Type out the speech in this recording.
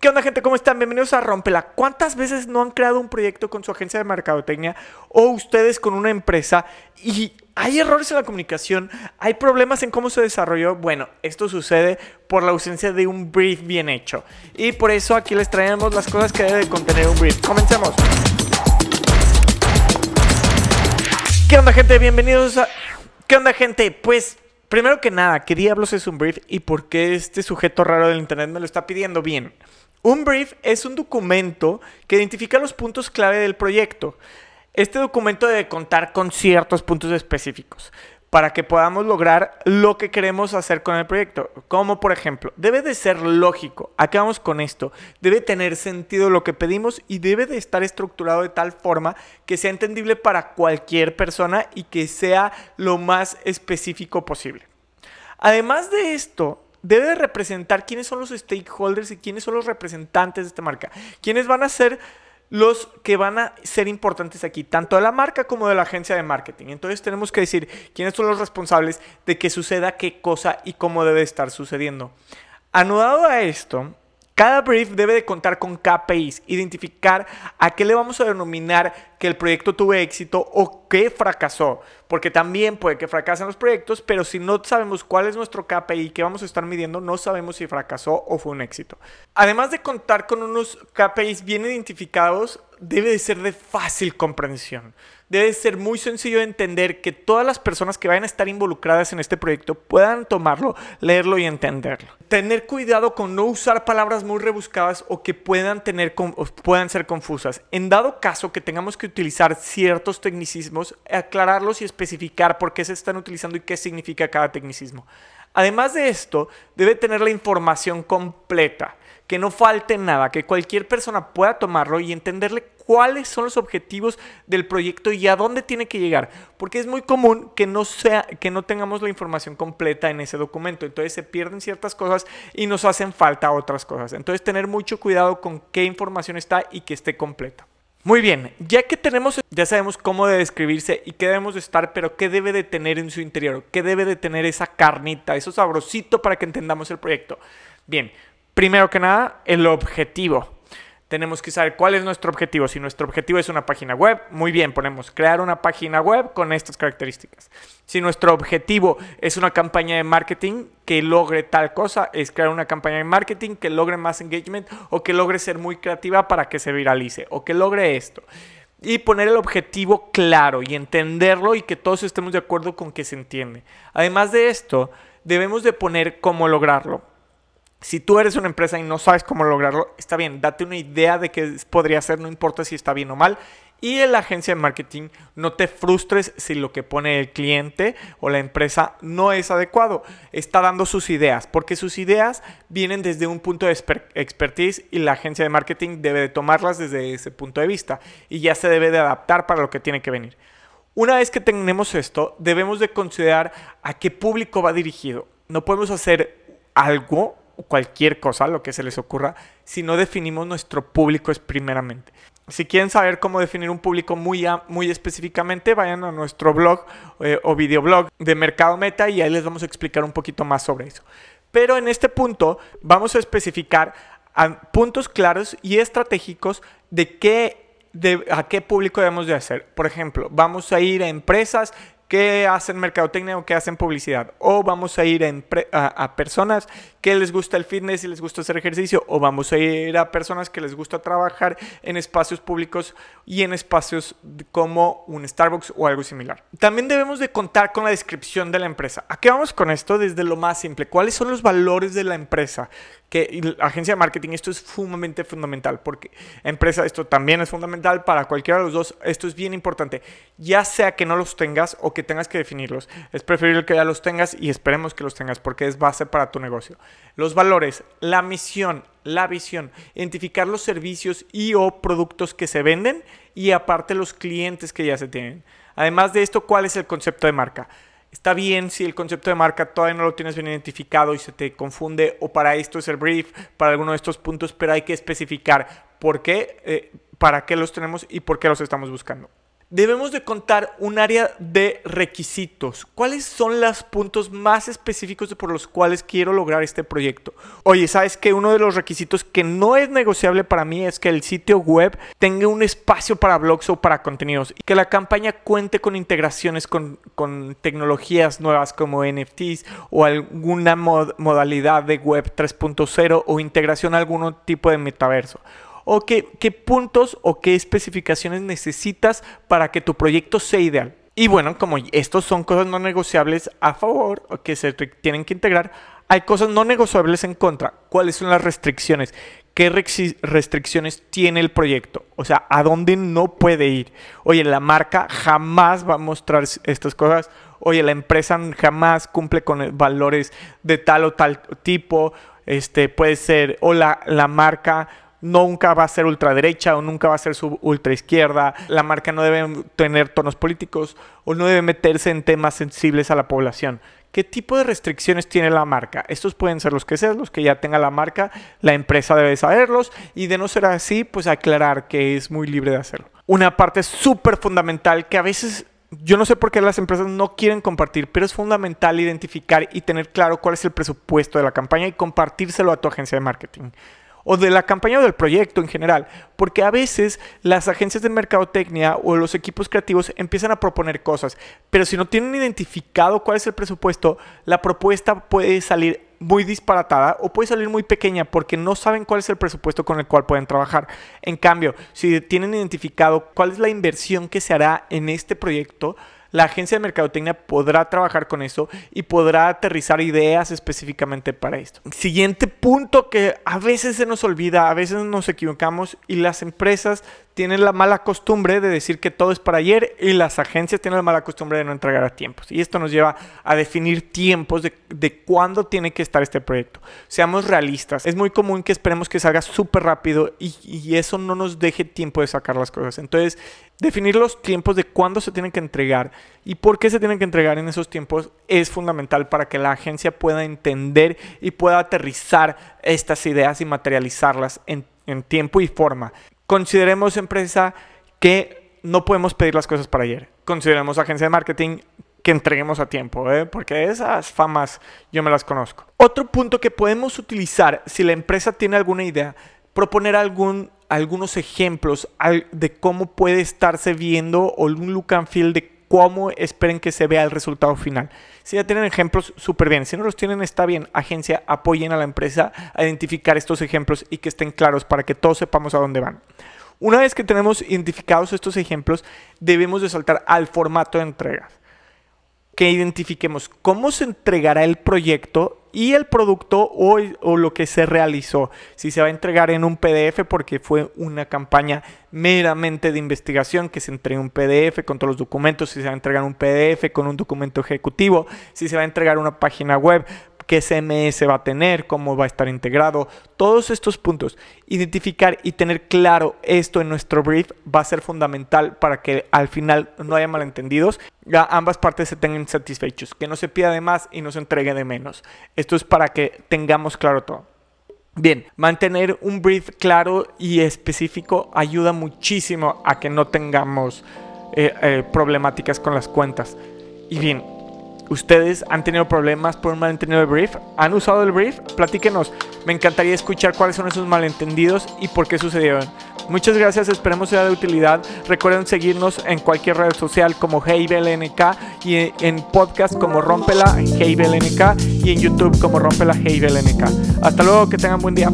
¿Qué onda gente? ¿Cómo están? Bienvenidos a Rompela. ¿Cuántas veces no han creado un proyecto con su agencia de mercadotecnia o ustedes con una empresa y hay errores en la comunicación, hay problemas en cómo se desarrolló? Bueno, esto sucede por la ausencia de un brief bien hecho. Y por eso aquí les traemos las cosas que debe contener un brief. Comencemos. ¿Qué onda gente? Bienvenidos a... ¿Qué onda gente? Pues primero que nada, ¿qué diablos es un brief y por qué este sujeto raro del internet me lo está pidiendo? Bien. Un brief es un documento que identifica los puntos clave del proyecto. Este documento debe contar con ciertos puntos específicos para que podamos lograr lo que queremos hacer con el proyecto. Como por ejemplo, debe de ser lógico. Acabamos con esto. Debe tener sentido lo que pedimos y debe de estar estructurado de tal forma que sea entendible para cualquier persona y que sea lo más específico posible. Además de esto, debe representar quiénes son los stakeholders y quiénes son los representantes de esta marca. Quiénes van a ser los que van a ser importantes aquí, tanto de la marca como de la agencia de marketing. Entonces tenemos que decir quiénes son los responsables de que suceda qué cosa y cómo debe estar sucediendo. Anudado a esto, cada brief debe de contar con KPIs, identificar a qué le vamos a denominar que el proyecto tuvo éxito o qué fracasó, porque también puede que fracasen los proyectos, pero si no sabemos cuál es nuestro KPI que vamos a estar midiendo, no sabemos si fracasó o fue un éxito. Además de contar con unos KPIs bien identificados, debe de ser de fácil comprensión debe ser muy sencillo de entender que todas las personas que vayan a estar involucradas en este proyecto puedan tomarlo, leerlo y entenderlo. Tener cuidado con no usar palabras muy rebuscadas o que puedan, tener, puedan ser confusas. En dado caso que tengamos que utilizar ciertos tecnicismos, aclararlos y especificar por qué se están utilizando y qué significa cada tecnicismo. Además de esto, debe tener la información completa, que no falte nada, que cualquier persona pueda tomarlo y entenderle cuáles son los objetivos del proyecto y a dónde tiene que llegar, porque es muy común que no sea que no tengamos la información completa en ese documento, entonces se pierden ciertas cosas y nos hacen falta otras cosas. Entonces tener mucho cuidado con qué información está y que esté completa. Muy bien, ya que tenemos, ya sabemos cómo debe describirse y qué debemos de estar, pero qué debe de tener en su interior, qué debe de tener esa carnita, eso sabrosito para que entendamos el proyecto. Bien, primero que nada, el objetivo tenemos que saber cuál es nuestro objetivo. Si nuestro objetivo es una página web, muy bien, ponemos crear una página web con estas características. Si nuestro objetivo es una campaña de marketing que logre tal cosa, es crear una campaña de marketing que logre más engagement o que logre ser muy creativa para que se viralice o que logre esto. Y poner el objetivo claro y entenderlo y que todos estemos de acuerdo con que se entiende. Además de esto, debemos de poner cómo lograrlo. Si tú eres una empresa y no sabes cómo lograrlo, está bien, date una idea de qué podría ser, no importa si está bien o mal. Y en la agencia de marketing no te frustres si lo que pone el cliente o la empresa no es adecuado. Está dando sus ideas, porque sus ideas vienen desde un punto de expertise y la agencia de marketing debe de tomarlas desde ese punto de vista y ya se debe de adaptar para lo que tiene que venir. Una vez que tenemos esto, debemos de considerar a qué público va dirigido. No podemos hacer algo cualquier cosa, lo que se les ocurra, si no definimos nuestro público es primeramente. Si quieren saber cómo definir un público muy, muy específicamente, vayan a nuestro blog eh, o videoblog de Mercado Meta y ahí les vamos a explicar un poquito más sobre eso. Pero en este punto vamos a especificar puntos claros y estratégicos de qué a qué público debemos de hacer. Por ejemplo, vamos a ir a empresas que hacen mercadotecnia o que hacen publicidad. O vamos a ir a, personas que les gusta el fitness y les gusta hacer ejercicio. O vamos a ir a personas que les gusta trabajar en espacios públicos y en espacios como un Starbucks o algo similar. También debemos de contar con la descripción de la empresa. ¿A qué vamos con esto? Desde lo más simple. ¿Cuáles son los valores de la empresa? que agencia de marketing, esto es sumamente fundamental, porque empresa, esto también es fundamental para cualquiera de los dos, esto es bien importante, ya sea que no los tengas o que tengas que definirlos, es preferible que ya los tengas y esperemos que los tengas, porque es base para tu negocio. Los valores, la misión, la visión, identificar los servicios y o productos que se venden y aparte los clientes que ya se tienen. Además de esto, ¿cuál es el concepto de marca? Está bien si el concepto de marca todavía no lo tienes bien identificado y se te confunde o para esto es el brief, para alguno de estos puntos, pero hay que especificar por qué, eh, para qué los tenemos y por qué los estamos buscando. Debemos de contar un área de requisitos. ¿Cuáles son los puntos más específicos por los cuales quiero lograr este proyecto? Oye, ¿sabes que Uno de los requisitos que no es negociable para mí es que el sitio web tenga un espacio para blogs o para contenidos y que la campaña cuente con integraciones con, tecnologías nuevas como NFTs o alguna modalidad de web 3.0 o integración a algún tipo de metaverso o qué, puntos o qué especificaciones necesitas para que tu proyecto sea ideal. Y bueno, como estos son cosas no negociables a favor o que se tienen que integrar, hay cosas no negociables en contra. ¿Cuáles son las restricciones? ¿Qué restricciones tiene el proyecto? O sea, ¿a dónde no puede ir? Oye, la marca jamás va a mostrar estas cosas. Oye, la empresa jamás cumple con valores de tal o tal tipo. Este puede ser, o la, la marca nunca va a ser ultraderecha o nunca va a ser su ultraizquierda. La marca no debe tener tonos políticos o no debe meterse en temas sensibles a la población. ¿Qué tipo de restricciones tiene la marca? Estos pueden ser los que sean, los que ya tenga la marca, la empresa debe saberlos y de no ser así, pues aclarar que es muy libre de hacerlo. Una parte súper fundamental que a veces yo no sé por qué las empresas no quieren compartir, pero es fundamental identificar y tener claro cuál es el presupuesto de la campaña y compartírselo a tu agencia de marketing o de la campaña o del proyecto en general, porque a veces las agencias de mercadotecnia o los equipos creativos empiezan a proponer cosas, pero si no tienen identificado cuál es el presupuesto, la propuesta puede salir muy disparatada o puede salir muy pequeña porque no saben cuál es el presupuesto con el cual pueden trabajar. En cambio, si tienen identificado cuál es la inversión que se hará en este proyecto, la agencia de mercadotecnia podrá trabajar con eso y podrá aterrizar ideas específicamente para esto. Siguiente punto que a veces se nos olvida, a veces nos equivocamos y las empresas tienen la mala costumbre de decir que todo es para ayer y las agencias tienen la mala costumbre de no entregar a tiempos. Y esto nos lleva a definir tiempos de, de cuándo tiene que estar este proyecto. Seamos realistas. Es muy común que esperemos que salga súper rápido y, y eso no nos deje tiempo de sacar las cosas. Entonces, definir los tiempos de cuándo se tienen que entregar y por qué se tienen que entregar en esos tiempos es fundamental para que la agencia pueda entender y pueda aterrizar estas ideas y materializarlas en, en tiempo y forma. Consideremos empresa que no podemos pedir las cosas para ayer. Consideremos agencia de marketing que entreguemos a tiempo, ¿eh? porque esas famas yo me las conozco. Otro punto que podemos utilizar si la empresa tiene alguna idea, proponer algún, algunos ejemplos de cómo puede estarse viendo o un look and feel de cómo esperen que se vea el resultado final. Si ya tienen ejemplos, súper bien. Si no los tienen, está bien. Agencia, apoyen a la empresa a identificar estos ejemplos y que estén claros para que todos sepamos a dónde van. Una vez que tenemos identificados estos ejemplos, debemos de saltar al formato de entregas. Que identifiquemos cómo se entregará el proyecto y el producto o, o, lo que se realizó. Si se va a entregar en un PDF porque fue una campaña meramente de investigación que se entregue un PDF con todos los documentos, si se va a entregar un PDF con un documento ejecutivo, si se va a entregar una página web, qué CMS va a tener, cómo va a estar integrado, todos estos puntos. Identificar y tener claro esto en nuestro brief va a ser fundamental para que al final no haya malentendidos, ya ambas partes se tengan satisfechos, que no se pida de más y no se entregue de menos. Esto es para que tengamos claro todo. Bien, mantener un brief claro y específico ayuda muchísimo a que no tengamos eh, eh, problemáticas con las cuentas. Y bien, ¿Ustedes han tenido problemas por un malentendido de brief? ¿Han usado el brief? Platíquenos. Me encantaría escuchar cuáles son esos malentendidos y por qué sucedieron. Muchas gracias, esperemos sea de utilidad. Recuerden seguirnos en cualquier red social como HeyBLNK y en podcast como Rompela HeyBLNK y en YouTube como Rompela HeyBLNK. Hasta luego, que tengan buen día.